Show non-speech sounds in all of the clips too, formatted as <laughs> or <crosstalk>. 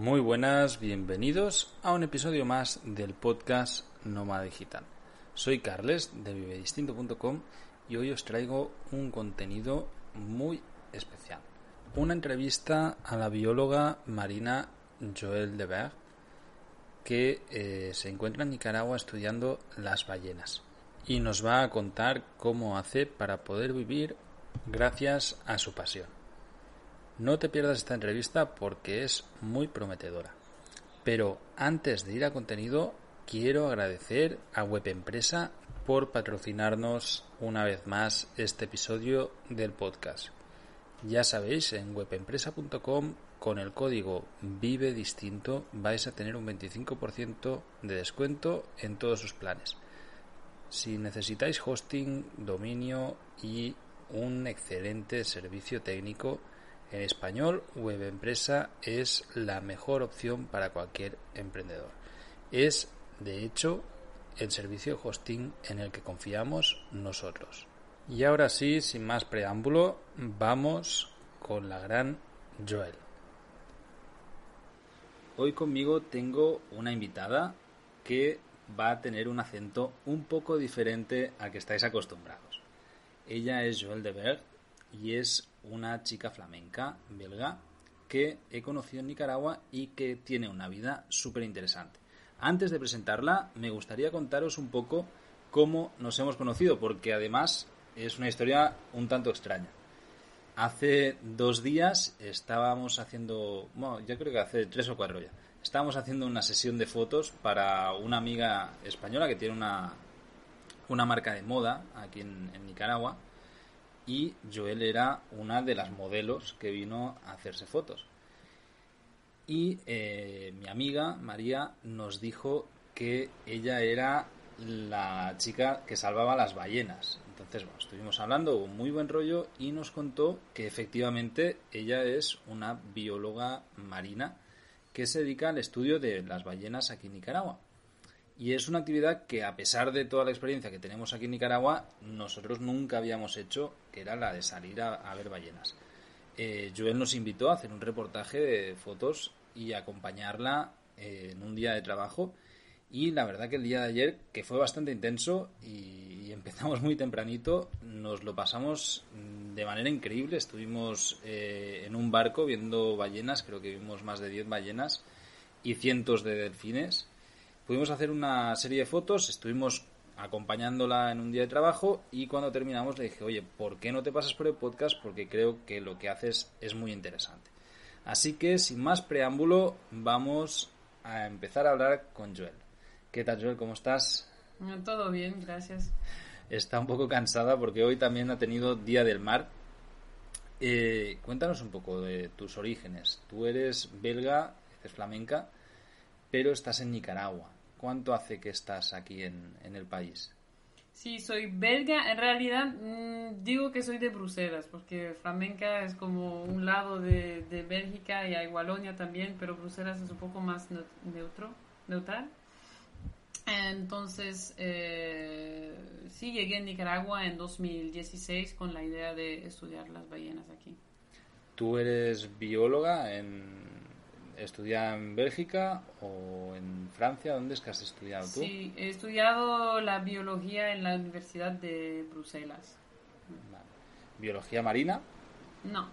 Muy buenas, bienvenidos a un episodio más del podcast Nómada Digital. Soy Carles de vivedistinto.com y hoy os traigo un contenido muy especial. Una entrevista a la bióloga marina Joel Deberg que eh, se encuentra en Nicaragua estudiando las ballenas y nos va a contar cómo hace para poder vivir gracias a su pasión. No te pierdas esta entrevista porque es muy prometedora. Pero antes de ir a contenido, quiero agradecer a Webempresa por patrocinarnos una vez más este episodio del podcast. Ya sabéis, en webempresa.com con el código Vive Distinto vais a tener un 25% de descuento en todos sus planes. Si necesitáis hosting, dominio y un excelente servicio técnico, en español, Web Empresa es la mejor opción para cualquier emprendedor. Es, de hecho, el servicio hosting en el que confiamos nosotros. Y ahora sí, sin más preámbulo, vamos con la gran Joel. Hoy conmigo tengo una invitada que va a tener un acento un poco diferente al que estáis acostumbrados. Ella es Joel de Berg y es una chica flamenca belga que he conocido en Nicaragua y que tiene una vida súper interesante. Antes de presentarla, me gustaría contaros un poco cómo nos hemos conocido, porque además es una historia un tanto extraña. Hace dos días estábamos haciendo, bueno, yo creo que hace tres o cuatro ya, estábamos haciendo una sesión de fotos para una amiga española que tiene una, una marca de moda aquí en Nicaragua y Joel era una de las modelos que vino a hacerse fotos. Y eh, mi amiga María nos dijo que ella era la chica que salvaba las ballenas. Entonces, bueno, estuvimos hablando, un muy buen rollo y nos contó que efectivamente ella es una bióloga marina que se dedica al estudio de las ballenas aquí en Nicaragua. Y es una actividad que, a pesar de toda la experiencia que tenemos aquí en Nicaragua, nosotros nunca habíamos hecho, que era la de salir a, ver ballenas. Eh, Joel nos invitó a hacer un reportaje de fotos y acompañarla eh, en un día de trabajo. Y la verdad que el día de ayer, que fue bastante intenso y, empezamos muy tempranito, nos lo pasamos de manera increíble. Estuvimos eh, en un barco viendo ballenas, creo que vimos más de 10 ballenas y cientos de delfines Pudimos hacer una serie de fotos, estuvimos acompañándola en un día de trabajo y cuando terminamos le dije, oye, ¿por qué no te pasas por el podcast? Porque creo que lo que haces es muy interesante. Así que, sin más preámbulo, vamos a empezar a hablar con Joel. ¿Qué tal, Joel? ¿Cómo estás? Todo bien, gracias. Está un poco cansada porque hoy también ha tenido Día del Mar. Eh, cuéntanos un poco de tus orígenes. Tú eres belga, eres flamenca, pero estás en Nicaragua. ¿Cuánto hace que estás aquí en, el país? Sí, soy belga. En realidad mm, digo que soy de Bruselas, porque flamenca es como un lado de, de Bélgica y hay Walonia también, pero Bruselas es un poco más neutro, neutral. Entonces, eh, sí, llegué a Nicaragua en 2016 con la idea de estudiar las ballenas aquí. ¿Tú eres bióloga en, ¿Estudiar en Bélgica o en Francia? ¿Dónde es que has estudiado tú? Sí, he estudiado la biología en la Universidad de Bruselas. ¿Biología marina? No,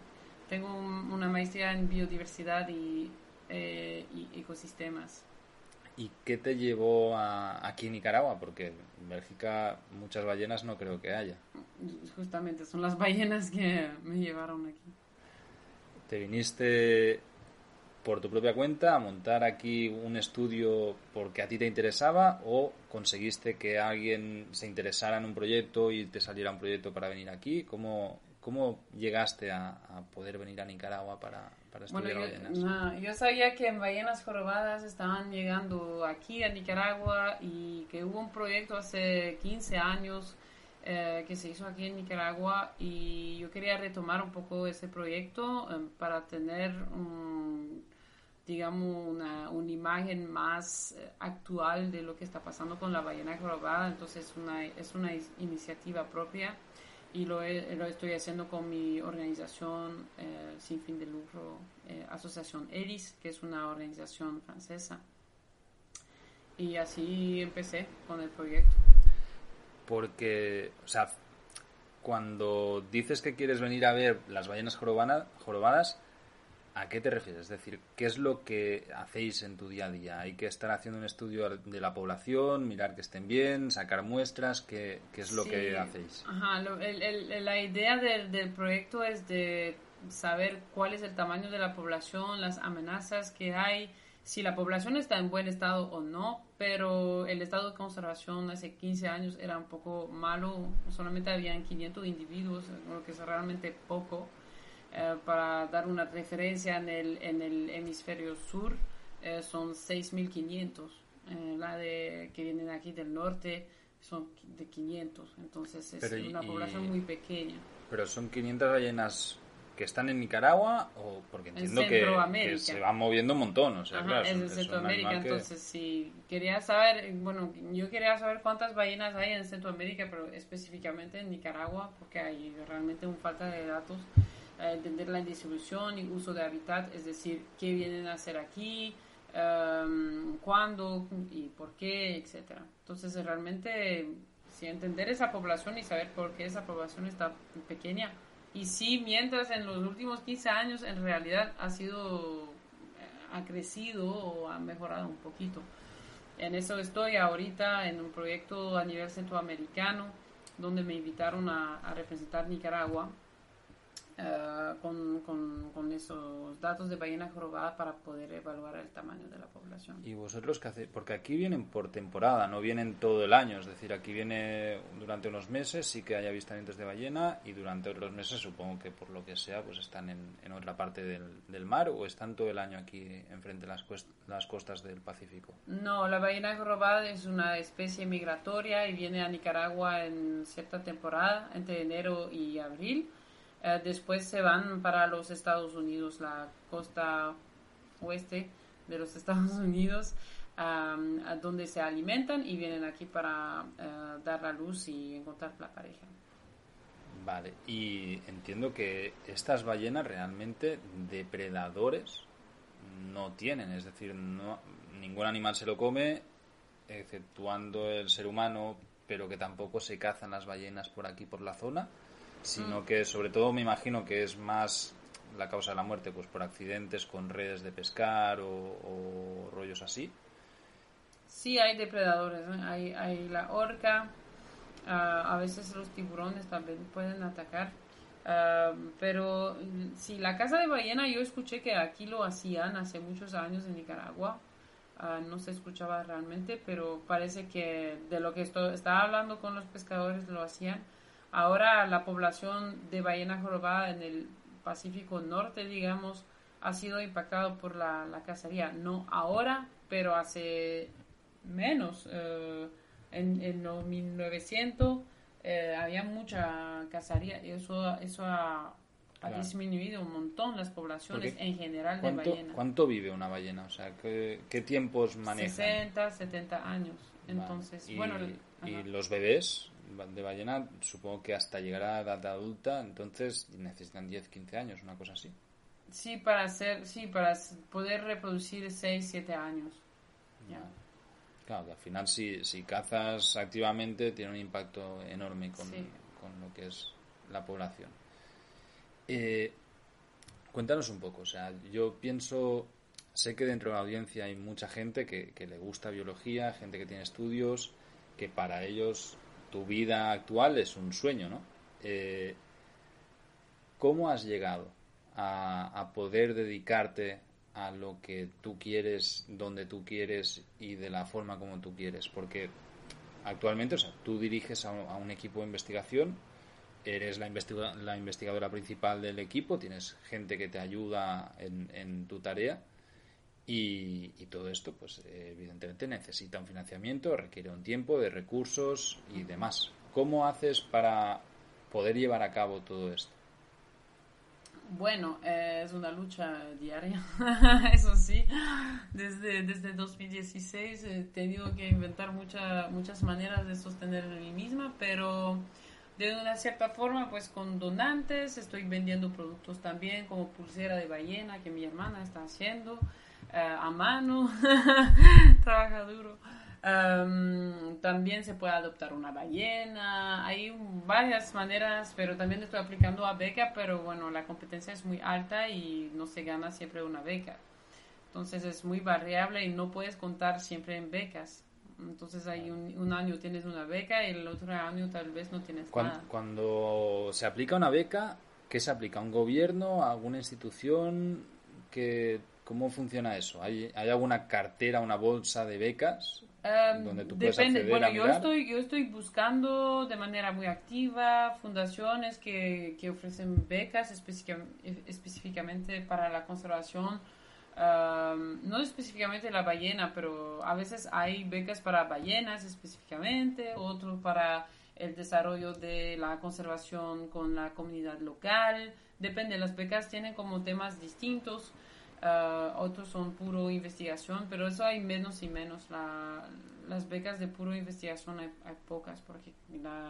tengo una maestría en biodiversidad y, eh, ecosistemas. ¿Y qué te llevó a, aquí en Nicaragua? Porque en Bélgica muchas ballenas no creo que haya. Justamente, son las ballenas que me llevaron aquí. ¿Te viniste por tu propia cuenta a montar aquí un estudio porque a ti te interesaba o conseguiste que alguien se interesara en un proyecto y te saliera un proyecto para venir aquí? ¿Cómo, cómo llegaste a, poder venir a Nicaragua para, estudiar ballenas? yo sabía que en ballenas jorobadas estaban llegando aquí a Nicaragua y que hubo un proyecto hace 15 años eh, que se hizo aquí en Nicaragua y yo quería retomar un poco ese proyecto eh, para tener un digamos, una, una imagen más eh, actual de lo que está pasando con la ballena jorobada, entonces una, es una iniciativa propia. y lo, lo, estoy haciendo con mi organización eh, sin fin de lucro, eh, Asociación ERIS, que es una organización francesa. Y así empecé con el proyecto. Porque, o sea, cuando dices que quieres venir a ver las ballenas jorobadas, ¿A qué te refieres? Es decir, ¿qué es lo que hacéis en tu día a día? ¿Hay que estar haciendo un estudio de la población, mirar que estén bien, sacar muestras? ¿Qué, qué es lo que hacéis? Ajá, la idea del, del, proyecto es de saber cuál es el tamaño de la población, las amenazas que hay, si la población está en buen estado o no, pero el estado de conservación hace 15 años era un poco malo, solamente habían 500 individuos, lo que es realmente poco eh, para dar una referencia, en el, en el hemisferio sur eh, son 6.500. Eh, la de que vienen aquí del norte son de 500. Entonces es una población muy pequeña. Pero son 500 ballenas que están en Nicaragua o porque entiendo que, se van moviendo un montón, o sea, claro, es en Centroamérica, entonces si quería saber, bueno, yo quería saber cuántas ballenas hay en Centroamérica, pero específicamente en Nicaragua, porque hay realmente un falta de datos entender la distribución y uso de hábitat, es decir, qué vienen a hacer aquí, um, cuándo y por qué, etcétera. Entonces, realmente, si entender esa población y saber por qué esa población está pequeña. Y si mientras en los últimos 15 años en realidad ha sido, eh, ha crecido o ha mejorado un poquito. En eso estoy ahorita en un proyecto a nivel centroamericano donde me invitaron a, a representar Nicaragua eh, con, con, esos datos de ballena jorobada para poder evaluar el tamaño de la población. ¿Y vosotros qué hacéis? Porque aquí vienen por temporada, no vienen todo el año, es decir, aquí viene durante unos meses, sí que hay avistamientos de ballena y durante otros meses supongo que por lo que sea pues están en, en otra parte del, del, mar o están todo el año aquí enfrente de las, las costas del Pacífico. No, la ballena jorobada es una especie migratoria y viene a Nicaragua en cierta temporada, entre enero y abril eh, después se van para los Estados Unidos, la costa oeste de los <laughs> Estados Unidos, donde se alimentan y vienen aquí para eh, dar la luz y encontrar la pareja. Vale, y entiendo que estas ballenas realmente depredadores no tienen, es decir, no, ningún animal se lo come, exceptuando el ser humano, pero que tampoco se cazan las ballenas por aquí, por la zona sino mm. que sobre todo me imagino que es más la causa de la muerte pues por accidentes con redes de pescar o, rollos así. Sí, hay depredadores, hay, hay la orca, ah, a veces los tiburones también pueden atacar. Ah, pero sí, la caza de ballena yo escuché que aquí lo hacían hace muchos años en Nicaragua. Ah, no se escuchaba realmente, pero parece que de lo que estaba hablando con los pescadores lo hacían. Ahora la población de ballena jorobada en el Pacífico Norte, digamos, ha sido impactado por la, la cacería. No ahora, pero hace menos. Eh, en, en, los 1900 eh, había mucha cacería y eso, eso ha, disminuido un montón las poblaciones en general de ballenas. ¿Cuánto vive una ballena? O sea, ¿qué, qué tiempos maneja? 60, 70 años. Entonces, bueno. ¿Y los bebés? De ballena, supongo que hasta llegar a edad adulta, entonces necesitan 10, 15 años, una cosa así. Sí, para hacer, sí, para poder reproducir 6, 7 años. Claro, al final si, si cazas activamente tiene un impacto enorme con, con lo que es la población. Eh, cuéntanos un poco, o sea, yo pienso, sé que dentro de la audiencia hay mucha gente que, que le gusta biología, gente que tiene estudios, que para ellos tu vida actual es un sueño, ¿no? Eh, ¿Cómo has llegado a, poder dedicarte a lo que tú quieres, donde tú quieres y de la forma como tú quieres? Porque actualmente, o sea, tú diriges a un, equipo de investigación, eres la, la, investigadora principal del equipo, tienes gente que te ayuda en tu tarea y, todo esto, pues evidentemente necesita un financiamiento, requiere un tiempo de recursos y demás. ¿Cómo haces para poder llevar a cabo todo esto? Bueno, eh, es una lucha diaria, <laughs> eso sí. Desde, desde 2016 he tenido que inventar muchas muchas maneras de sostener a mí misma, pero de una cierta forma, pues con donantes, estoy vendiendo productos también como pulsera de ballena que mi hermana está haciendo a mano, <laughs> trabaja duro. Em, también se puede adoptar una ballena, hay varias maneras, pero también estoy aplicando a beca, pero bueno, la competencia es muy alta y no se gana siempre una beca. Entonces es muy variable y no puedes contar siempre en becas. Entonces hay un, año tienes una beca y el otro año tal vez no tienes cuando, nada. Cuando se aplica una beca, ¿qué se aplica? ¿Un gobierno? ¿Alguna institución? que ¿Cómo funciona eso? ¿Hay, ¿Hay alguna cartera, una bolsa de becas? Em, donde tú puedes depende. bueno, yo estoy, yo estoy buscando de manera muy activa fundaciones que, que ofrecen becas específicamente para la conservación no específicamente la ballena, pero a veces hay becas para ballenas específicamente, otros para el desarrollo de la conservación con la comunidad local. Depende, las becas tienen como temas distintos. Ah, otros son puro investigación, pero eso hay menos y menos. las becas de puro investigación hay, pocas, porque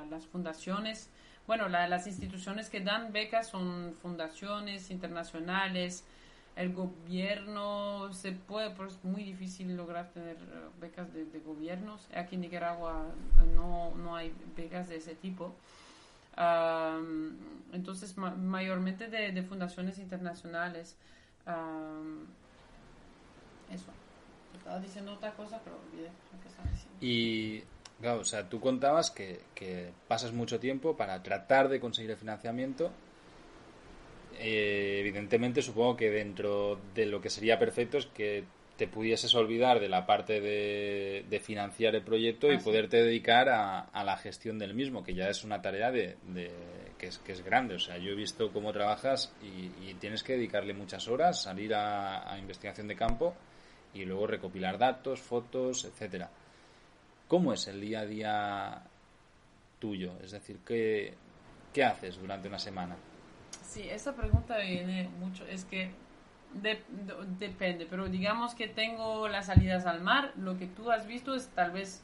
las fundaciones, bueno, las instituciones que dan becas son fundaciones internacionales, el gobierno se puede, pero es muy difícil lograr tener eh, becas de, gobiernos. Aquí en Nicaragua eh, no, no hay becas de ese tipo. entonces, mayormente de, fundaciones internacionales. Eso. Estaba diciendo otra cosa, pero olvidé lo que estaba diciendo. Y, claro, o sea, tú contabas que, que pasas mucho tiempo para tratar de conseguir el financiamiento eh, evidentemente supongo que dentro de lo que sería perfecto es que te pudieses olvidar de la parte de, financiar el proyecto y ah, poderte dedicar a, la gestión del mismo, que ya es una tarea de, que, es, que es grande. O sea, yo he visto cómo trabajas y, tienes que dedicarle muchas horas, salir a, investigación de campo y luego recopilar datos, fotos, etcétera. ¿Cómo es el día a día tuyo? Es decir, ¿qué, qué haces durante una semana? Sí, esa pregunta viene mucho, es que depende, pero digamos que tengo las salidas al mar, lo que tú has visto es tal vez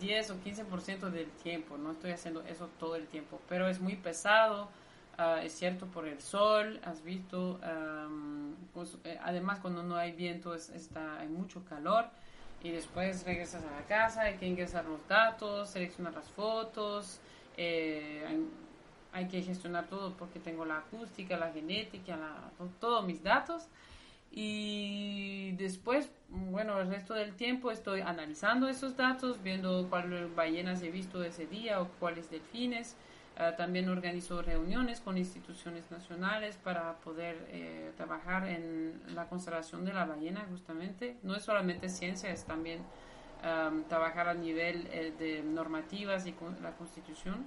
10 o 15% del tiempo, no estoy haciendo eso todo el tiempo, pero es muy pesado, ah, es cierto por el sol, has visto, eh, además cuando no hay viento es, está, hay mucho calor y después regresas a la casa, hay que ingresar los datos, seleccionar las fotos, eh, hay que gestionar todo porque tengo la acústica, la genética, todos mis datos. Y después, bueno, el resto del tiempo estoy analizando esos datos, viendo cuáles ballenas he visto ese día o cuáles delfines. Ah, también organizo reuniones con instituciones nacionales para poder eh, trabajar en la conservación de la ballena, justamente. No es solamente ciencia, es también trabajar a nivel eh, de normativas y con la constitución.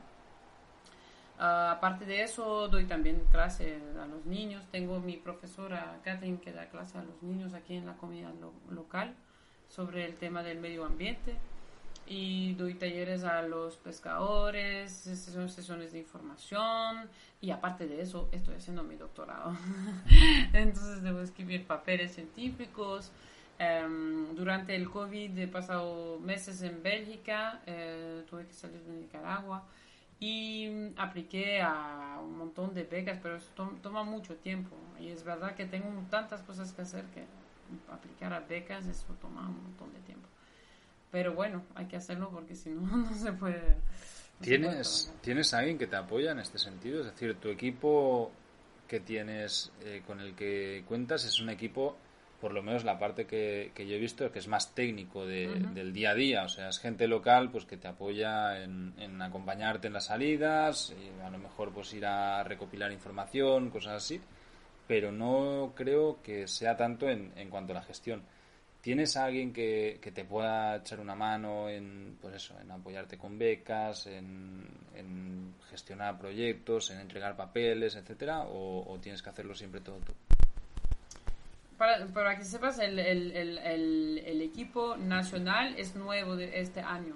Ah, aparte de eso, doy también clase a los niños. Tengo mi profesora Catherine que da clase a los niños aquí en la comunidad local sobre el tema del medio ambiente. Y doy talleres a los pescadores, sesiones de información. Y aparte de eso, estoy haciendo mi doctorado. <laughs> Entonces debo escribir papeles científicos. Em, durante el COVID he pasado meses en Bélgica, eh, tuve que salir de Nicaragua y apliqué a un montón de becas, pero eso toma mucho tiempo. Y es verdad que tengo tantas cosas que hacer que aplicar a becas eso toma un montón de tiempo. Pero bueno, hay que hacerlo porque si no, <laughs> no se puede. ¿Tienes, ¿Tienes alguien que te apoya en este sentido? Es decir, tu equipo que tienes, eh, con el que cuentas, es un equipo por lo menos la parte que, que yo he visto que es más técnico del día a día, o sea, es gente local pues que te apoya en, acompañarte en las salidas, y a lo mejor pues ir a recopilar información, cosas así, pero no creo que sea tanto en, en cuanto a la gestión. ¿Tienes a alguien que, que, te pueda echar una mano en, pues eso, en apoyarte con becas, en, en gestionar proyectos, en entregar papeles, etcétera, o tienes que hacerlo siempre todo tú? Para, para que sepas, el, el, el, el, equipo nacional es nuevo de este año,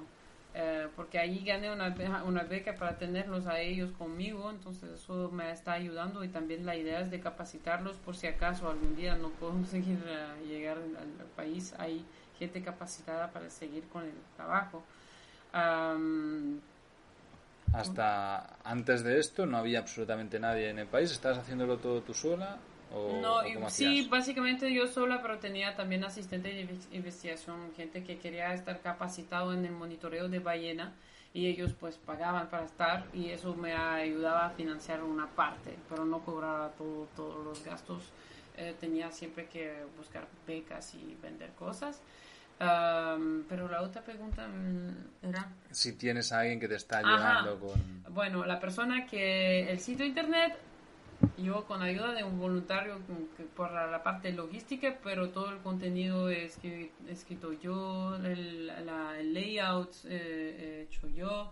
eh, porque ahí gané una, una beca para tenerlos a ellos conmigo, entonces eso me está ayudando y también la idea es de capacitarlos por si acaso algún día no <laughs> puedo seguir uh, llegar al, país, hay gente capacitada para seguir con el trabajo. hasta antes de esto no había absolutamente nadie en el país. ¿Estabas haciéndolo todo tú sola? O, no, sí, básicamente yo sola, pero tenía también asistente de investigación, gente que quería estar capacitado en el monitoreo de ballena y ellos pues pagaban para estar y eso me ayudaba a financiar una parte, pero no cobraba todo, todos los gastos. Eh, tenía siempre que buscar becas y vender cosas. pero la otra pregunta mm, era... Si tienes a alguien que te está ayudando con... Bueno, la persona que... El sitio internet yo con ayuda de un voluntario por la parte logística, pero todo el contenido es escrito yo, el, layout eh, he hecho yo,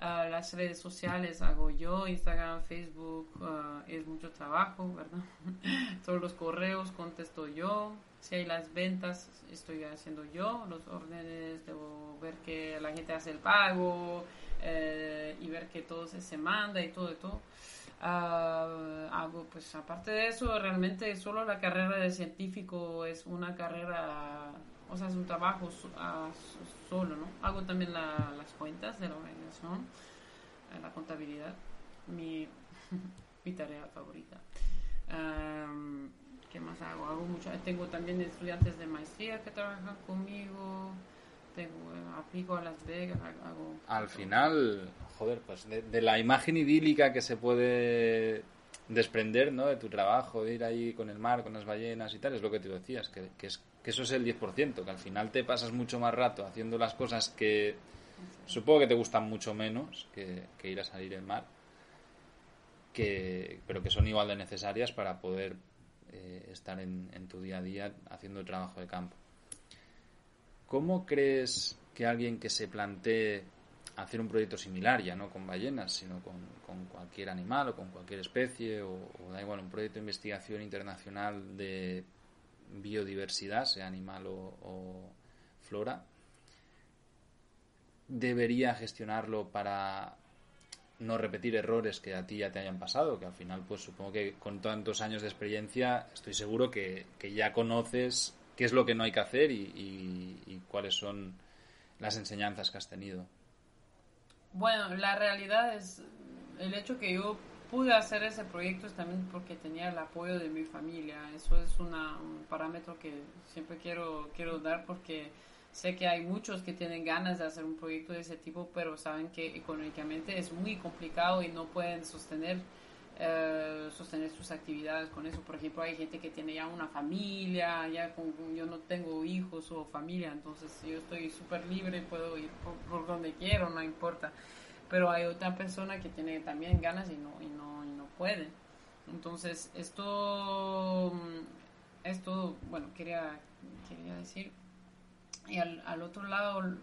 ah, las redes sociales hago yo, Instagram, Facebook, ah, es mucho trabajo, ¿verdad? <laughs> Todos los correos contesto yo, si hay las ventas estoy haciendo yo, los órdenes, debo ver que la gente hace el pago eh, y ver que todo se, se manda y todo y todo. Uh, hago, pues aparte de eso, realmente solo la carrera de científico es una carrera, o sea, es un trabajo solo, ¿no? Hago también las cuentas de la organización, eh, la contabilidad, mi, <laughs> tarea favorita. ¿Qué más hago? Hago mucho, tengo también estudiantes de maestría que trabajan conmigo, tengo, aplico a Las Vegas, hago... Al final, joder, pues de, la imagen idílica que se puede desprender, ¿no? De tu trabajo, de ir ahí con el mar, con las ballenas y tal, es lo que te decías, que, que, es, que eso es el 10%, que al final te pasas mucho más rato haciendo las cosas que supongo que te gustan mucho menos que, ir a salir el mar, que, pero que son igual de necesarias para poder eh, estar en, en tu día a día haciendo el trabajo de campo. ¿Cómo crees que alguien que se plantee hacer un proyecto similar, ya no con ballenas, sino con, cualquier animal o con cualquier especie, o, da igual, un proyecto de investigación internacional de biodiversidad, sea animal o, flora, debería gestionarlo para no repetir errores que a ti ya te hayan pasado, que al final, pues supongo que con tantos años de experiencia, estoy seguro que, ya conoces qué es lo que no hay que hacer y cuáles son las enseñanzas que has tenido. Bueno, la realidad es el hecho que yo pude hacer ese proyecto es también porque tenía el apoyo de mi familia. Eso es una, un parámetro que siempre quiero, quiero dar porque sé que hay muchos que tienen ganas de hacer un proyecto de ese tipo, pero saben que económicamente es muy complicado y no pueden sostener eh, sostener sus actividades con eso. Por ejemplo, hay gente que tiene ya una familia, ya con, yo no tengo hijos o familia, entonces yo estoy súper libre, puedo ir por, donde quiero, no importa. Pero hay otra persona que tiene también ganas y no, y no, y no puede. Entonces, esto, esto, bueno, quería, quería decir. Y al, al otro lado,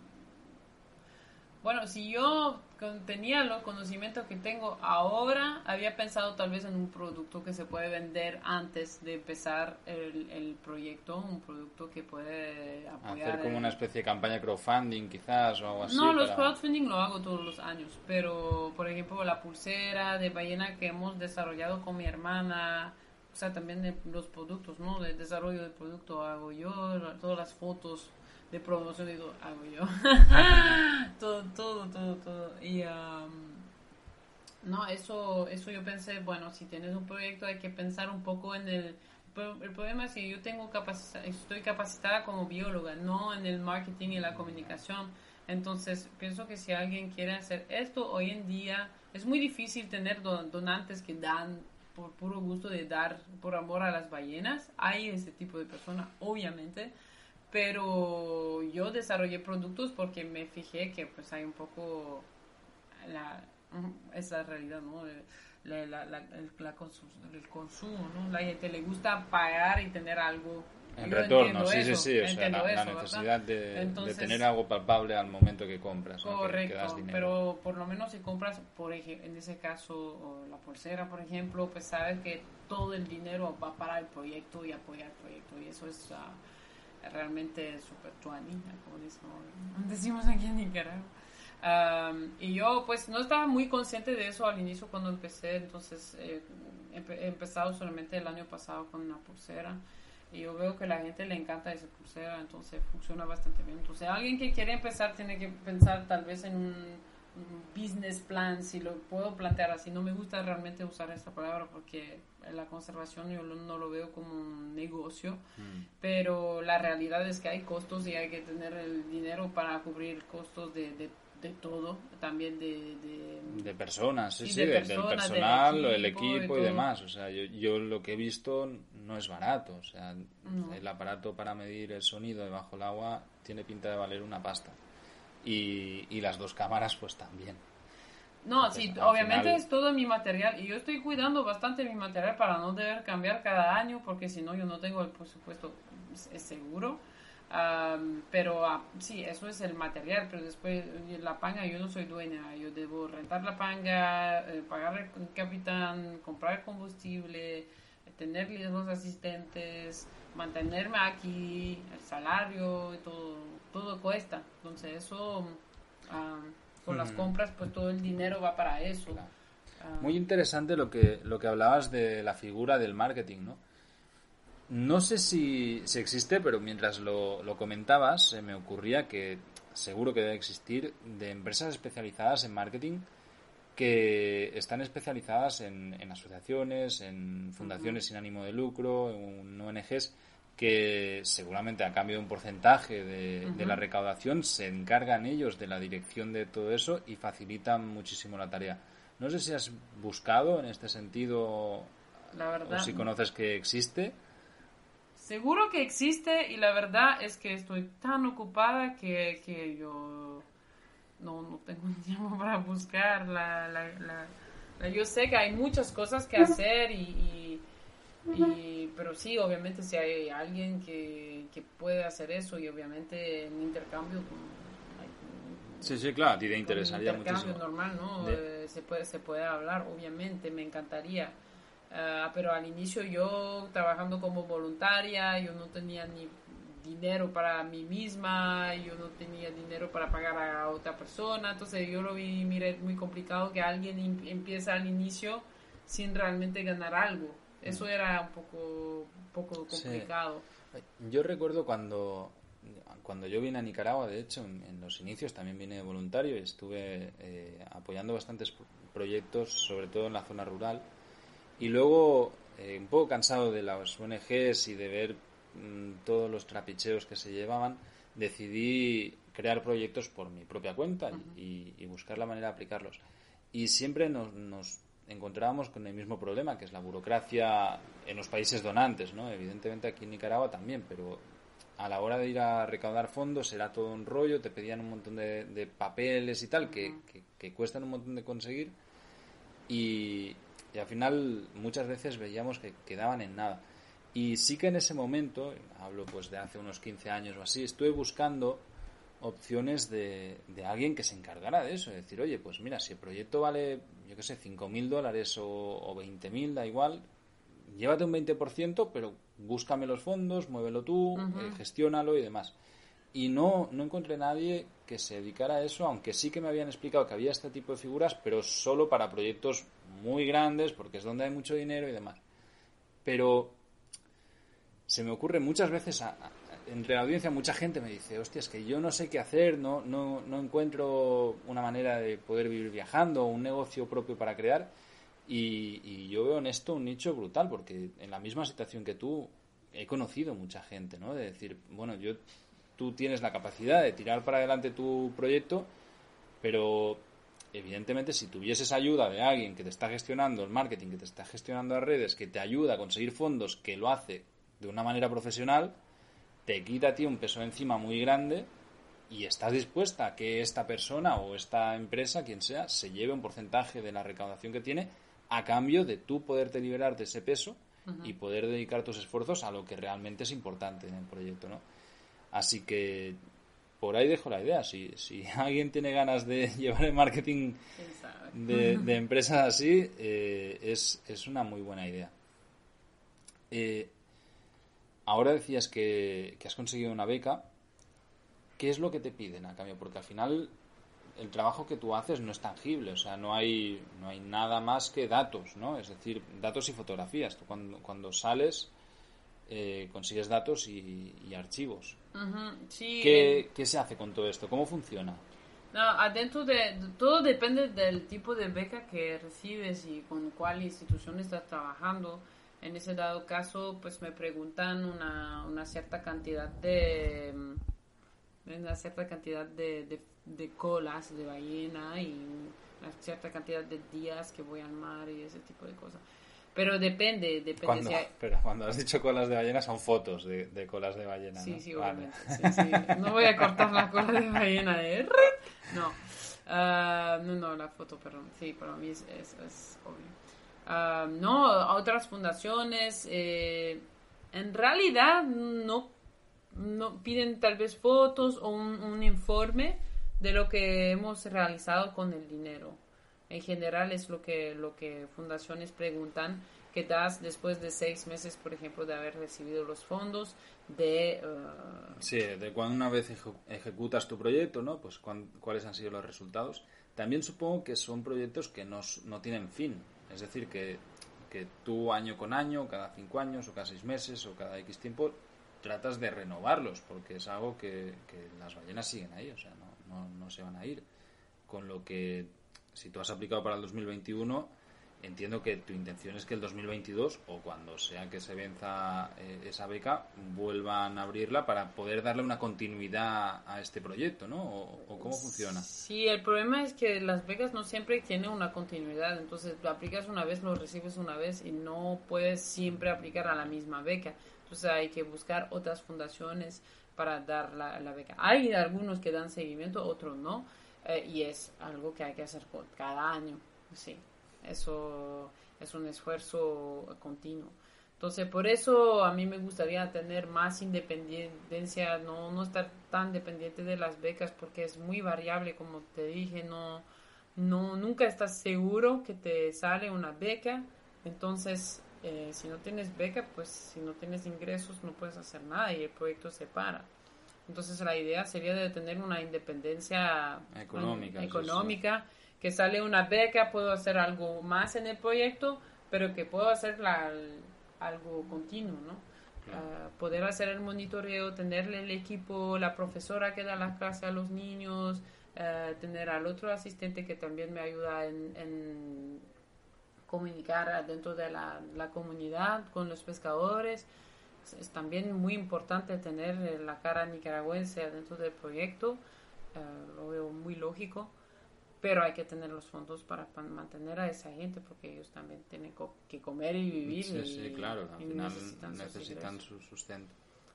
bueno, si yo tenía los conocimientos que tengo ahora, había pensado tal vez en un producto que se puede vender antes de empezar el, proyecto, un producto que puede apoyar. Hacer como una especie de campaña crowdfunding quizás o algo así. No, los crowdfunding lo hago todos los años, pero por ejemplo la pulsera de ballena que hemos desarrollado con mi hermana, o sea, también los productos, ¿no? El desarrollo del producto hago yo, todas las fotos de promoción y todo hago yo. <laughs> todo, todo, todo, todo. Y no, eso, eso yo pensé, bueno, si tienes un proyecto hay que pensar un poco en el... El problema es que yo tengo estoy capacitada como bióloga, no en el marketing y la comunicación. Entonces, pienso que si alguien quiere hacer esto hoy en día, es muy difícil tener donantes que dan por puro gusto de dar por amor a las ballenas. Hay ese tipo de personas, obviamente, pero yo desarrollé productos porque me fijé que pues hay un poco la, esa realidad, ¿no? La, la, la, el, el, consumo, ¿no? La gente le gusta pagar y tener algo en retorno, sí, sí, sí, o sea, la, necesidad de, de, tener algo palpable al momento que compras. Correcto, pero por lo menos si compras, por en ese caso, la pulsera, por ejemplo, pues sabes que todo el dinero va para el proyecto y apoyar el proyecto, y eso es... Uh, realmente súper tuanina, como decimos aquí en Nicaragua. y yo pues no estaba muy consciente de eso al inicio cuando empecé, entonces eh, he empezado solamente el año pasado con una pulsera y yo veo que a la gente le encanta esa pulsera, entonces funciona bastante bien. Entonces alguien que quiere empezar tiene que pensar tal vez en un business plan, si lo puedo plantear así. No me gusta realmente usar esta palabra porque la conservación yo no lo veo como un negocio, mm. pero la realidad es que hay costos y hay que tener el dinero para cubrir costos de, de, todo, también de... De, personas, sí, sí, del personal, del equipo, el equipo y, demás. O sea, yo, yo, lo que he visto no es barato. O sea, el aparato para medir el sonido debajo del agua tiene pinta de valer una pasta y, las dos cámaras pues también. No, sí, obviamente es todo mi material y yo estoy cuidando bastante mi material para no deber cambiar cada año porque si no yo no tengo el presupuesto es seguro. pero ah, sí, eso es el material, pero después la panga yo no soy dueña, yo debo rentar la panga, eh, pagar el capitán, comprar combustible, tener los asistentes, mantenerme aquí, el salario y todo, todo cuesta. Entonces eso, ah, con las compras, pues todo el dinero va para eso. Ah. Muy interesante lo que, lo que hablabas de la figura del marketing, ¿no? No sé si, si existe, pero mientras lo, lo comentabas, se me ocurría que seguro que debe existir de empresas especializadas en marketing que están especializadas en, en asociaciones, en fundaciones sin ánimo de lucro, en ONGs, que seguramente a cambio de un porcentaje de, la recaudación se encargan ellos de la dirección de todo eso y facilitan muchísimo la tarea. No sé si has buscado en este sentido la verdad, o si conoces que existe. Seguro que existe y la verdad es que estoy tan ocupada que, que yo no, no tengo <laughs> tiempo para buscar. La, la, yo sé que hay muchas cosas que hacer y y, pero sí, obviamente si hay alguien que, que puede hacer eso y obviamente en intercambio... sí, sí, claro, a ti te interesaría intercambio normal, ¿no? Eh, se, puede, se puede hablar, obviamente, me encantaría. Ah, pero al inicio yo trabajando como voluntaria, yo no tenía ni dinero para mí misma, yo no tenía dinero para pagar a otra persona, entonces yo lo vi, mire, muy complicado que alguien empieza al inicio sin realmente ganar algo. Eso era un poco, poco complicado. Yo recuerdo cuando, cuando yo vine a Nicaragua, de hecho, en, los inicios también vine voluntario y estuve eh, apoyando bastantes proyectos, sobre todo en la zona rural. Y luego, eh, un poco cansado de las ONGs y de ver mm, todos los trapicheos que se llevaban, decidí crear proyectos por mi propia cuenta y, buscar la manera de aplicarlos. Y siempre nos, nos encontrábamos con el mismo problema, que es la burocracia en los países donantes, ¿no? Evidentemente aquí en Nicaragua también, pero a la hora de ir a recaudar fondos era todo un rollo, te pedían un montón de, papeles y tal, que, que, cuestan un montón de conseguir y, y, al final muchas veces veíamos que quedaban en nada. Y sí que en ese momento, hablo pues de hace unos 15 años o así, estuve buscando opciones de, de alguien que se encargara de eso, de decir, oye, pues mira, si el proyecto vale yo qué sé, 5.000 dólares o, o 20.000, da igual, llévate un 20%, pero búscame los fondos, muévelo tú, uh gestiónalo y demás. Y no, no encontré nadie que se dedicara a eso, aunque sí que me habían explicado que había este tipo de figuras, pero solo para proyectos muy grandes, porque es donde hay mucho dinero y demás. Pero se me ocurre muchas veces a, entre la audiencia mucha gente me dice, hostia, es que yo no sé qué hacer, no, no, no encuentro una manera de poder vivir viajando, un negocio propio para crear. Y, yo veo en esto un nicho brutal, porque en la misma situación que tú he conocido mucha gente, ¿no? De decir, bueno, yo, tú tienes la capacidad de tirar para adelante tu proyecto, pero evidentemente si tuvieses ayuda de alguien que te está gestionando el marketing, que te está gestionando las redes, que te ayuda a conseguir fondos, que lo hace de una manera profesional, te quita a ti un peso encima muy grande y estás dispuesta a que esta persona o esta empresa, quien sea, se lleve un porcentaje de la recaudación que tiene a cambio de tú poderte liberar de ese peso y poder dedicar tus esfuerzos a lo que realmente es importante en el proyecto, ¿no? Así que por ahí dejo la idea. Si, si <laughs> alguien tiene ganas de <laughs> llevar el marketing de, <laughs> empresas así, eh, es, es, una muy buena idea. Eh, Ahora decías que, has conseguido una beca. ¿Qué es lo que te piden a cambio? Porque al final el trabajo que tú haces no es tangible, o sea, no hay, no hay nada más que datos, ¿no? Es decir, datos y fotografías. Tú cuando, cuando sales eh, consigues datos y, archivos. sí, ¿Qué, ¿Qué, se hace con todo esto? ¿Cómo funciona? No, adentro de, todo depende del tipo de beca que recibes y con cuál institución estás trabajando. En ese dado caso, pues me preguntan una, una cierta cantidad de una cierta cantidad de, de, colas de ballena y una cierta cantidad de días que voy al mar y ese tipo de cosas. Pero depende, depende cuando, Pero cuando has dicho colas de ballena son fotos de, de colas de ballena. Sí, sí, obviamente. Sí, sí. No voy a cortar la cola de ballena de... No. Uh, no, no, la foto, perdón. Sí, para mí es, es, obvio. No, otras fundaciones, eh, en realidad no, no piden tal vez fotos o un, un informe de lo que hemos realizado con el dinero en general es lo que, lo que fundaciones preguntan que das después de seis meses, por ejemplo, de haber recibido los fondos, de... Uh, sí, de cuando una vez ejecutas tu proyecto, ¿no? Pues cuáles han sido los resultados. También supongo que son proyectos que no, no tienen fin. Es decir, que, que tú año con año, cada cinco años, o cada seis meses, o cada X tiempo, tratas de renovarlos, porque es algo que, que las ballenas siguen ahí, o sea, no, no, no se van a ir. Con lo que si tú has aplicado para el 2021, entiendo que tu intención es que el 2022 o cuando sea que se venza eh, esa beca vuelvan a abrirla para poder darle una continuidad a este proyecto, ¿no? ¿O, cómo funciona? Sí, el problema es que las becas no siempre tienen una continuidad, entonces lo aplicas una vez, lo recibes una vez y no puedes siempre aplicar a la misma beca, entonces hay que buscar otras fundaciones para dar la, la beca. Hay algunos que dan seguimiento, otros no eh, y es algo que hay que hacer cada año, sí, eso es un esfuerzo continuo. Entonces, por eso a mí me gustaría tener más independencia, no, no estar tan dependiente de las becas, porque es muy variable, como te dije, no, no nunca estás seguro que te sale una beca, entonces eh, si no tienes beca, pues si no tienes ingresos no puedes hacer nada y el proyecto se para. Entonces la idea sería de tener una independencia económica, económica que sale una beca, puedo hacer algo más en el proyecto, pero que puedo hacer algo continuo, ¿no? Ah, poder hacer el monitoreo, tenerle el equipo, la profesora que da la clase a los niños, ah, tener al otro asistente que también me ayuda en, comunicar dentro de la, la comunidad con los pescadores. Es también muy importante tener eh, la cara nicaragüense dentro del proyecto, eh, lo veo muy lógico, pero hay que tener los fondos para, mantener a esa gente porque ellos también tienen que comer y vivir. Sí, sí, claro, al final necesitan, su sustento.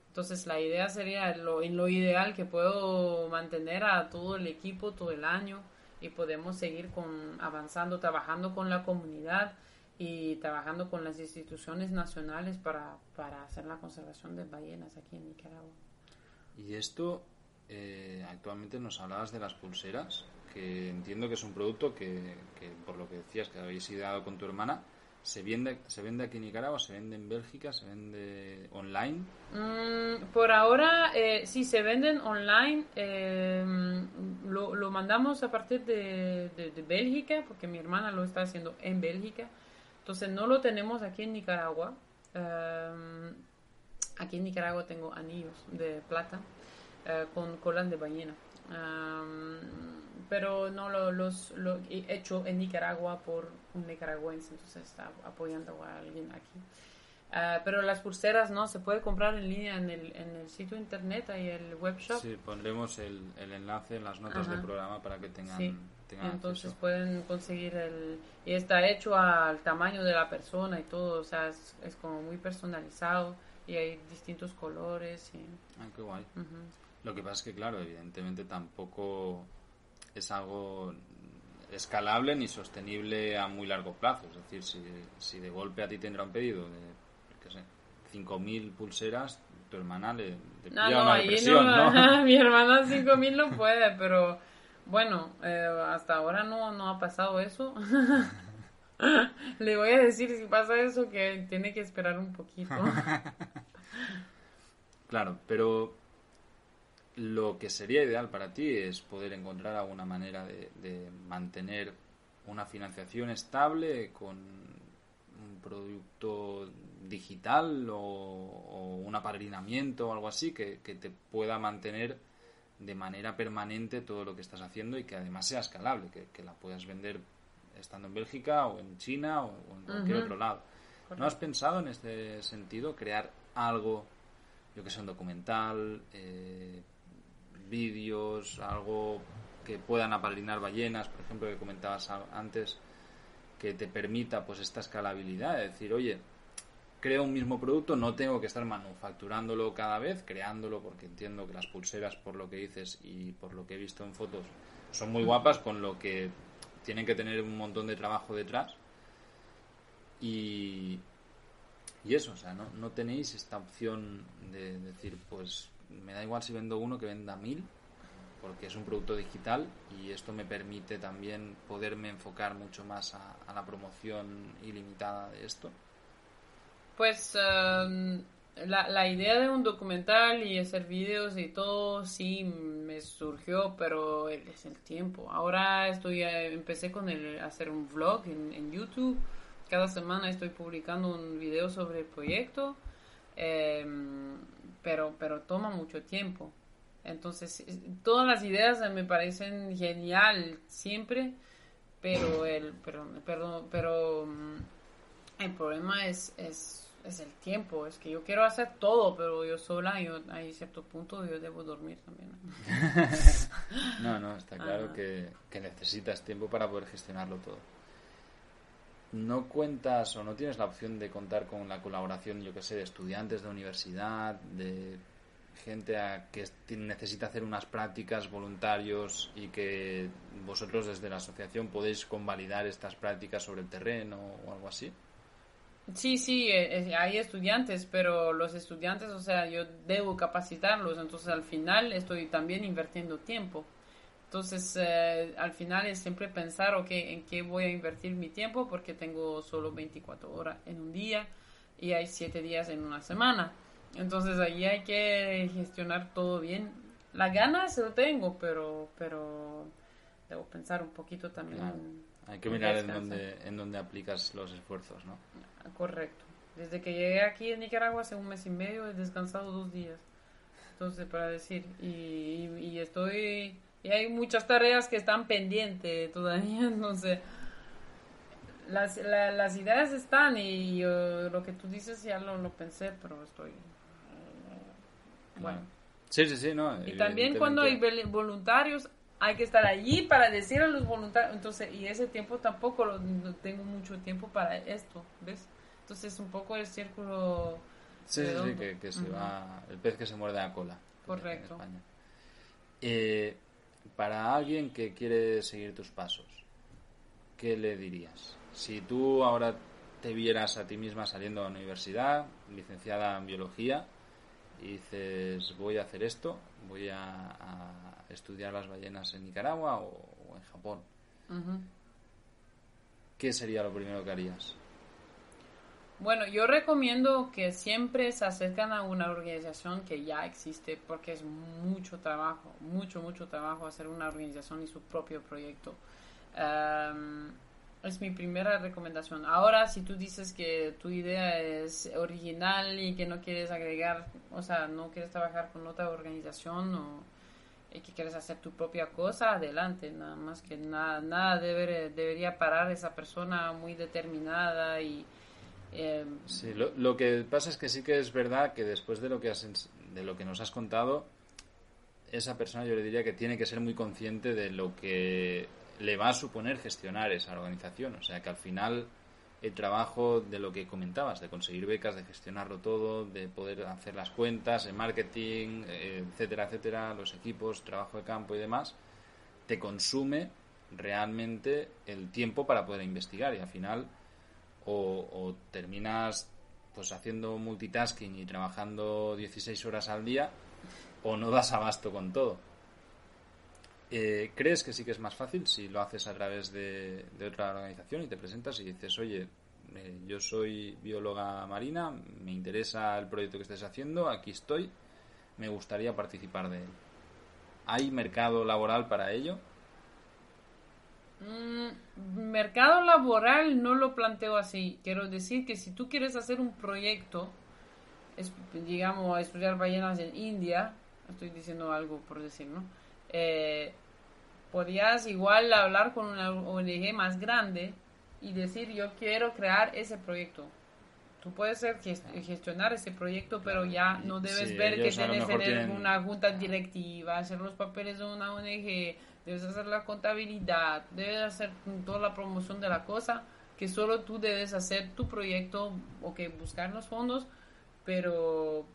Entonces la idea sería, lo, en lo ideal, que puedo mantener a todo el equipo todo el año y podemos seguir con, avanzando, trabajando con la comunidad y trabajando con las instituciones nacionales para, para hacer la conservación de ballenas aquí en Nicaragua. Y esto, eh, actualmente nos hablabas de las pulseras, que entiendo que es un producto que, por lo que decías que habéis ideado con tu hermana, ¿se vende, ¿se vende aquí en Nicaragua? ¿Se vende en Bélgica? ¿Se vende online? Mm, por ahora, eh, sí, se venden online. Eh, lo, mandamos a partir de, de, Bélgica, porque mi hermana lo está haciendo en Bélgica. Entonces no lo tenemos aquí en Nicaragua. Em, aquí en Nicaragua tengo anillos de plata eh, con colas de ballena. Em, pero no lo, los lo he hecho en Nicaragua por un nicaragüense, entonces está apoyando a alguien aquí. Eh, pero las pulseras no se puede comprar en línea en el, en el sitio internet, hay el webshop. Sí, pondremos el, el enlace en las notas del programa para que tengan entonces pueden conseguir el... Y está hecho al tamaño de la persona y todo, o sea, es, como muy personalizado y hay distintos colores. Y... Ah, qué guay. Lo que pasa es que, claro, evidentemente tampoco es algo escalable ni sostenible a muy largo plazo. Es decir, si, si de golpe a ti tendrá un pedido de, qué sé, 5.000 pulseras, tu hermana le, le no, no, una depresión, no, <laughs> Mi hermana 5.000 no puede, pero bueno, eh, hasta ahora no, no ha pasado eso. <laughs> Le voy a decir si pasa eso que tiene que esperar un poquito. <laughs> claro, pero lo que sería ideal para ti es poder encontrar alguna manera de, mantener una financiación estable con un producto digital o, un apadrinamiento o algo así que, que te pueda mantener de manera permanente todo lo que estás haciendo y que además sea escalable, que, la puedas vender estando en Bélgica o en China o, en cualquier otro lado. ¿No has pensado en este sentido crear algo, yo que sé, un documental, eh, vídeos, algo que puedan apadrinar ballenas, por ejemplo, que comentabas antes, que te permita pues esta escalabilidad, es decir, oye, creo un mismo producto, no tengo que estar manufacturándolo cada vez, creándolo, porque entiendo que las pulseras, por lo que dices y por lo que he visto en fotos, son muy guapas, con lo que tienen que tener un montón de trabajo detrás. Y, y eso, o sea, ¿no, no tenéis esta opción de decir, pues me da igual si vendo uno que venda mil, porque es un producto digital y esto me permite también poderme enfocar mucho más a la promoción ilimitada de esto. Pues em, la, idea de un documental y hacer vídeos y todo sí me surgió, pero es el tiempo. Ahora estoy eh, empecé con el hacer un vlog en, YouTube. Cada semana estoy publicando un video sobre el proyecto, em, pero pero toma mucho tiempo. Entonces todas las ideas me parecen genial siempre, pero el pero pero, pero mm, el problema es, es es el tiempo, es que yo quiero hacer todo, pero yo sola, yo, hay cierto punto yo debo dormir también. <laughs> no, no, está claro ah. que, necesitas tiempo para poder gestionarlo todo. ¿No cuentas o no tienes la opción de contar con la colaboración, yo que sé, de estudiantes de universidad, de gente a que necesita hacer unas prácticas, voluntarios y que vosotros desde la asociación podéis convalidar estas prácticas sobre el terreno o algo así? Sí, sí, eh, eh, hay estudiantes, pero los estudiantes, o sea, yo debo capacitarlos, entonces al final estoy también invirtiendo tiempo. Entonces, eh, al final es siempre pensar, ok, ¿en qué voy a invertir mi tiempo? Porque tengo solo 24 horas en un día y hay 7 días en una semana. Entonces, ahí hay que gestionar todo bien. La ganas lo tengo, pero, pero debo pensar un poquito también. Hay que mirar en dónde, en dónde aplicas los esfuerzos, ¿no? Correcto. Desde que llegué aquí en Nicaragua hace un mes y medio he descansado dos días. Entonces, para decir, y, y, estoy, y hay muchas tareas que están pendientes todavía, <laughs> no sé. Las, las ideas están y lo que tú dices ya lo, lo pensé, pero estoy... Eh, bueno. Sí, sí, sí, no. Y también cuando hay voluntarios, hay que estar allí para decir a los voluntarios. Entonces, y ese tiempo tampoco lo, no tengo mucho tiempo para esto, ¿ves? Entonces, un poco el círculo. Sí, sí, sí, que, se va. El pez que se muerde la cola. Correcto. Eh, para alguien que quiere seguir tus pasos, ¿qué le dirías? Si tú ahora te vieras a ti misma saliendo de la universidad, licenciada en biología, y dices, voy a hacer esto, voy a estudiar las ballenas en Nicaragua o, en Japón, ¿qué sería lo primero que harías? Bueno, yo recomiendo que siempre se acercan a una organización que ya existe porque es mucho trabajo, mucho, mucho trabajo hacer una organización y su propio proyecto. Em, es mi primera recomendación. Ahora, si tú dices que tu idea es original y que no quieres agregar, o sea, no quieres trabajar con otra organización o y que quieres hacer tu propia cosa, adelante, nada más que nada, nada debería parar esa persona muy determinada y... Eh, sí, lo, lo, que pasa es que sí que es verdad que después de lo que, has, de lo que nos has contado, esa persona yo le diría que tiene que ser muy consciente de lo que le va a suponer gestionar esa organización, o sea que al final el trabajo de lo que comentabas, de conseguir becas, de gestionarlo todo, de poder hacer las cuentas, el marketing, etcétera, etcétera, los equipos, trabajo de campo y demás, te consume realmente el tiempo para poder investigar y al final o, terminas pues haciendo multitasking y trabajando 16 horas al día o no das abasto con todo. Eh, ¿Crees que sí que es más fácil si lo haces a través de, otra organización y te presentas y dices, oye, eh, yo soy bióloga marina, me interesa el proyecto que estés haciendo, aquí estoy, me gustaría participar de él? ¿Hay mercado laboral para ello? Mm, mercado laboral no lo planteo así. Quiero decir que si tú quieres hacer un proyecto, digamos, estudiar ballenas en India, estoy diciendo algo por decir, ¿no? eh, igual hablar con una ONG más grande y decir yo quiero crear ese proyecto. Tú puedes ser gestionar ese proyecto, pero ya no debes ver que tienes que tener una junta directiva, hacer los papeles de una ONG, debes hacer la contabilidad, debes hacer toda la promoción de la cosa, que solo tú debes hacer tu proyecto o que buscar los fondos, pero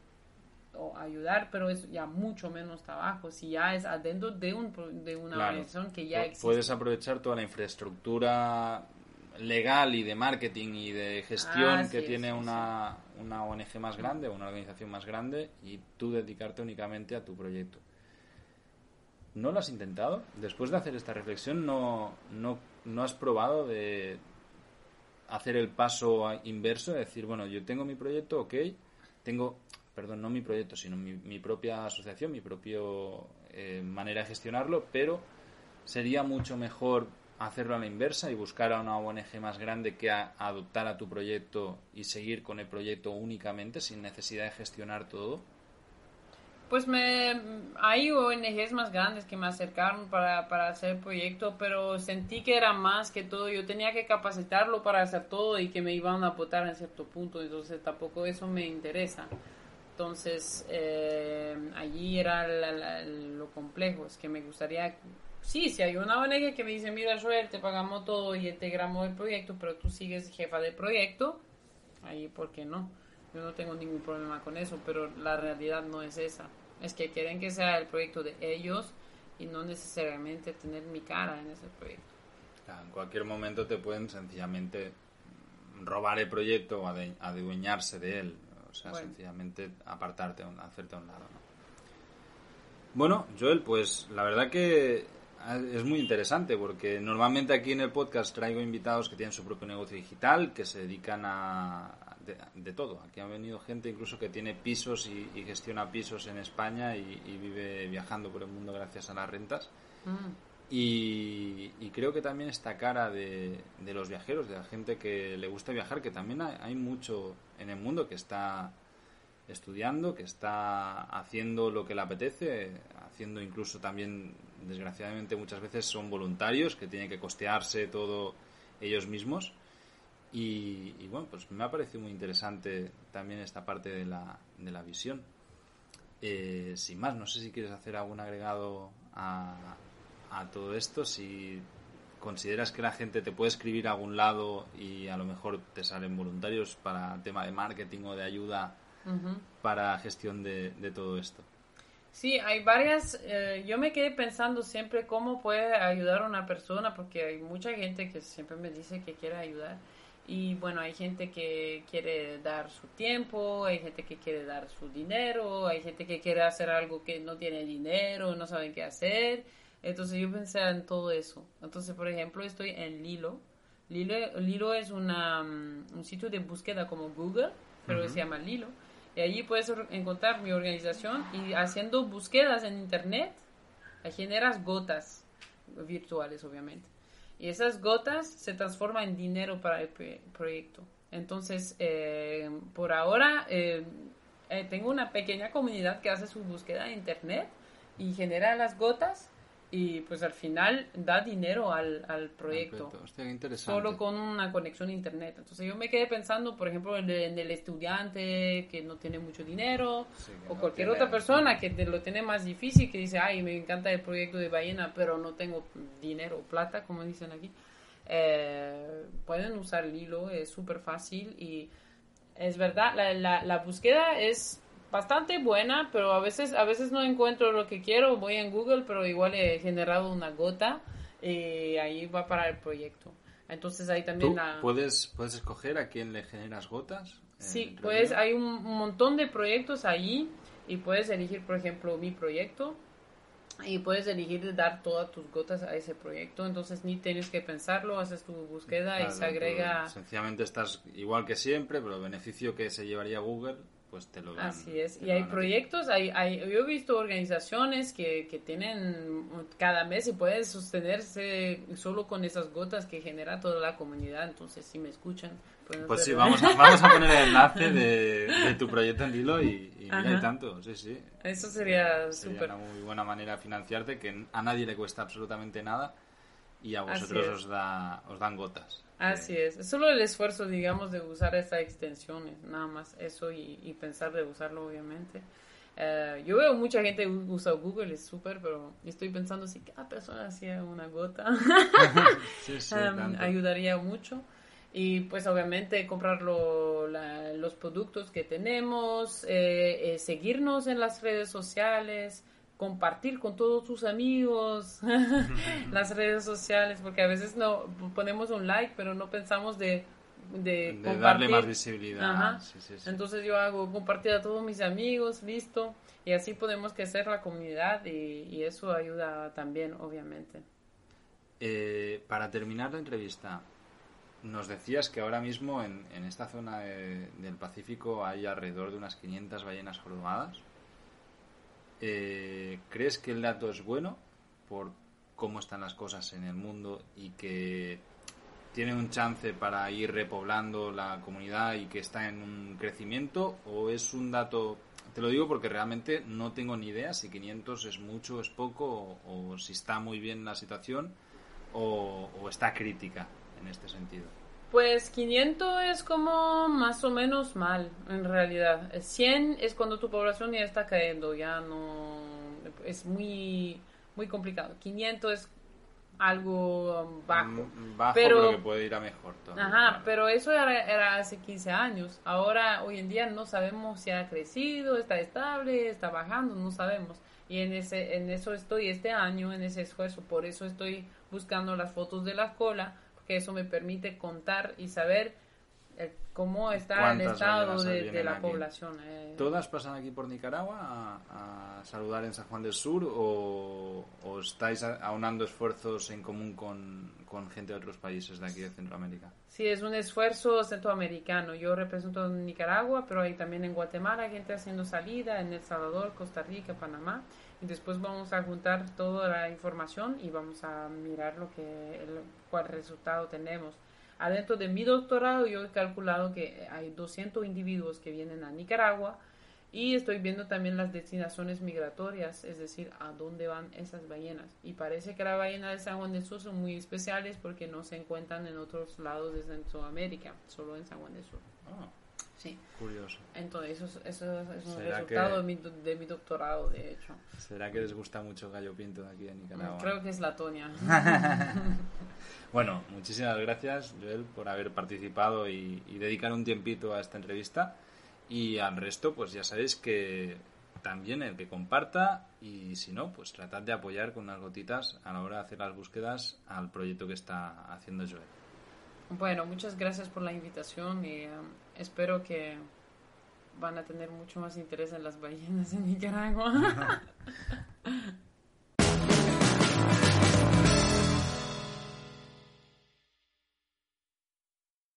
o ayudar, pero es ya mucho menos trabajo si ya es adentro de, un, de una organización que ya existe. Puedes aprovechar toda la infraestructura legal y de marketing y de gestión que tiene una, una ONG más grande, una organización más grande y tú dedicarte únicamente a tu proyecto. ¿No lo has intentado? Después de hacer esta reflexión, ¿no, no, no has probado de hacer el paso inverso? De decir, bueno, yo tengo mi proyecto, ok, tengo perdón, no mi proyecto, sino mi, propia asociación, mi propia eh, manera de gestionarlo, pero sería mucho mejor hacerlo a la inversa y buscar a una ONG más grande que a, adoptar tu proyecto y seguir con el proyecto únicamente sin necesidad de gestionar todo. Pues me, hay ONGs más grandes que me acercaron para, para hacer el proyecto, pero sentí que era más que todo. Yo tenía que capacitarlo para hacer todo y que me iban a votar en cierto punto, entonces tampoco eso me interesa. Entonces, eh, allí era lo complejo, es que me gustaría, sí, si hay una ONG que me dice, mira, Joel, te pagamos todo y integramos el proyecto, pero tú sigues jefa del proyecto, ahí, ¿por qué no? Yo no tengo ningún problema con eso, pero la realidad no es esa. Es que quieren que sea el proyecto de ellos y no necesariamente tener mi cara en ese proyecto. en cualquier momento te pueden sencillamente robar el proyecto o adueñarse de él o sea, sencillamente apartarte, hacerte a un lado. Bueno, Joel, pues la verdad que es muy interesante porque normalmente aquí en el podcast traigo invitados que tienen su propio negocio digital, que se dedican a de, todo. Aquí ha venido gente incluso que tiene pisos y, gestiona pisos en España y, vive viajando por el mundo gracias a las rentas. Mm. Y, creo que también esta cara de, los viajeros, de la gente que le gusta viajar, que también hay, mucho en el mundo que está estudiando, que está haciendo lo que le apetece, haciendo incluso también, desgraciadamente muchas veces son voluntarios, que tienen que costearse todo ellos mismos. Y, bueno, pues me ha parecido muy interesante también esta parte de la, de la visión. Eh, sin más, no sé si quieres hacer algún agregado a, a todo esto si consideras que la gente te puede escribir a algún lado y a lo mejor te salen voluntarios para tema de marketing o de ayuda para gestión de, todo esto. Sí, hay varias, eh, yo me quedé pensando siempre cómo puede ayudar a una persona porque hay mucha gente que siempre me dice que quiere ayudar y bueno, hay gente que quiere dar su tiempo, hay gente que quiere dar su dinero, hay gente que quiere hacer algo que no tiene dinero, no saben qué hacer entonces yo pensé en todo eso. Entonces, por ejemplo, estoy en Lilo. Lilo, Lilo es una, mm, un sitio de búsqueda como Google, pero se llama Lilo. Y allí puedes encontrar mi organización y haciendo búsquedas en Internet, generas gotas virtuales, obviamente. Y esas gotas se transforman en dinero para el proyecto. Entonces, eh, por ahora, eh, eh, tengo una pequeña comunidad que hace su búsqueda en Internet y genera las gotas y pues al final da dinero al, al proyecto. Solo con una conexión a internet. Entonces yo me quedé pensando, por ejemplo, en el, estudiante que no tiene mucho dinero o cualquier otra persona que lo tiene más difícil, que dice, ay, me encanta el proyecto de ballena, pero no tengo dinero, plata, como dicen aquí. Eh, pueden usar Lilo, es súper fácil y es verdad, la, la, la búsqueda es bastante buena, pero a veces, a veces no encuentro lo que quiero, voy en Google, pero igual he generado una gota y ahí va para el proyecto. Entonces ahí también puedes, puedes escoger a quién le generas gotas. Sí, pues hay un montón de proyectos ahí y puedes elegir, por ejemplo, mi proyecto y puedes elegir dar todas tus gotas a ese proyecto. Entonces ni tienes que pensarlo, haces tu búsqueda y se agrega. Sencillamente estás igual que siempre, pero el beneficio que se llevaría Google pues te lo dan. Así es. Y hay proyectos, hay, hay, yo he visto organizaciones que, que tienen cada mes y pueden sostenerse solo con esas gotas que genera toda la comunidad. Entonces, si me escuchan, pues sí, vamos a, vamos a poner el enlace de, <laughs> de tu proyecto en Lilo y, y mira y tanto, sí, sí. Eso sería súper. una muy buena manera de financiarte que a nadie le cuesta absolutamente nada y a vosotros os, da, os dan gotas. Así es, solo el esfuerzo, digamos, de usar estas extensiones, nada más eso y, pensar de usarlo, obviamente. Eh, yo veo mucha gente usa Google, es súper, pero estoy pensando si cada persona hacía una gota, <laughs> em, ayudaría mucho. Y pues obviamente comprar los productos que tenemos, eh, eh, seguirnos en las redes sociales, compartir con todos tus amigos <laughs> las redes sociales, porque a veces no ponemos un like, pero no pensamos de, de, darle más visibilidad. Entonces yo hago compartir a todos mis amigos, listo, y así podemos crecer la comunidad y, eso ayuda también, obviamente. Eh, para terminar la entrevista, nos decías que ahora mismo en, en esta zona del Pacífico hay alrededor de unas 500 ballenas jorobadas. Eh, ¿Crees que el dato es bueno por cómo están las cosas en el mundo y que tiene un chance para ir repoblando la comunidad y que está en un crecimiento? ¿O es un dato te lo digo porque realmente no tengo ni idea si 500 es mucho, es poco, o, si está muy bien la situación, o, o, está crítica en este sentido. Pues 500 es como más o menos mal, en realidad. 100 es cuando tu población ya está cayendo, ya no... Es muy, muy complicado. 500 es algo bajo. Mm, bajo, pero, que puede ir a mejor. ajá, pero eso era, era, hace 15 años. Ahora, hoy en día, no sabemos si ha crecido, está estable, está bajando, no sabemos. Y en, ese, en eso estoy este año, en ese esfuerzo. Por eso estoy buscando las fotos de la cola que eso me permite contar y saber eh, cómo está el estado de, la población. Eh. ¿Todas pasan aquí por Nicaragua a, saludar en San Juan del Sur o, estáis aunando esfuerzos en común con, con, gente de otros países de aquí de Centroamérica? Sí, es un esfuerzo centroamericano. Yo represento Nicaragua, pero hay también en Guatemala gente haciendo salida, en El Salvador, Costa Rica, Panamá. Y después vamos a juntar toda la información y vamos a mirar lo que, el, cuál resultado tenemos. Adentro de mi doctorado yo he calculado que hay 200 individuos que vienen a Nicaragua y estoy viendo también las destinaciones migratorias, es decir, a dónde van esas ballenas. Y parece que la ballena de San Juan del Sur son muy especiales porque no se encuentran en otros lados de Centroamérica, solo en San Juan del Sur. Ah. Sí. Curioso. Entonces, eso, eso es un resultado de, mi, de, mi, doctorado, de hecho. ¿Será que les gusta mucho Gallo Pinto de aquí de Nicaragua? Creo que es Latonia. <laughs> bueno, muchísimas gracias, Joel, por haber participado y, dedicar un tiempito a esta entrevista. Y al resto, pues ya sabéis que también el que comparta y si no, pues tratad de apoyar con unas gotitas a la hora de hacer las búsquedas al proyecto que está haciendo Joel. Bueno, muchas gracias por la invitación y um, espero que van a tener mucho más interés en las ballenas en Nicaragua. <laughs>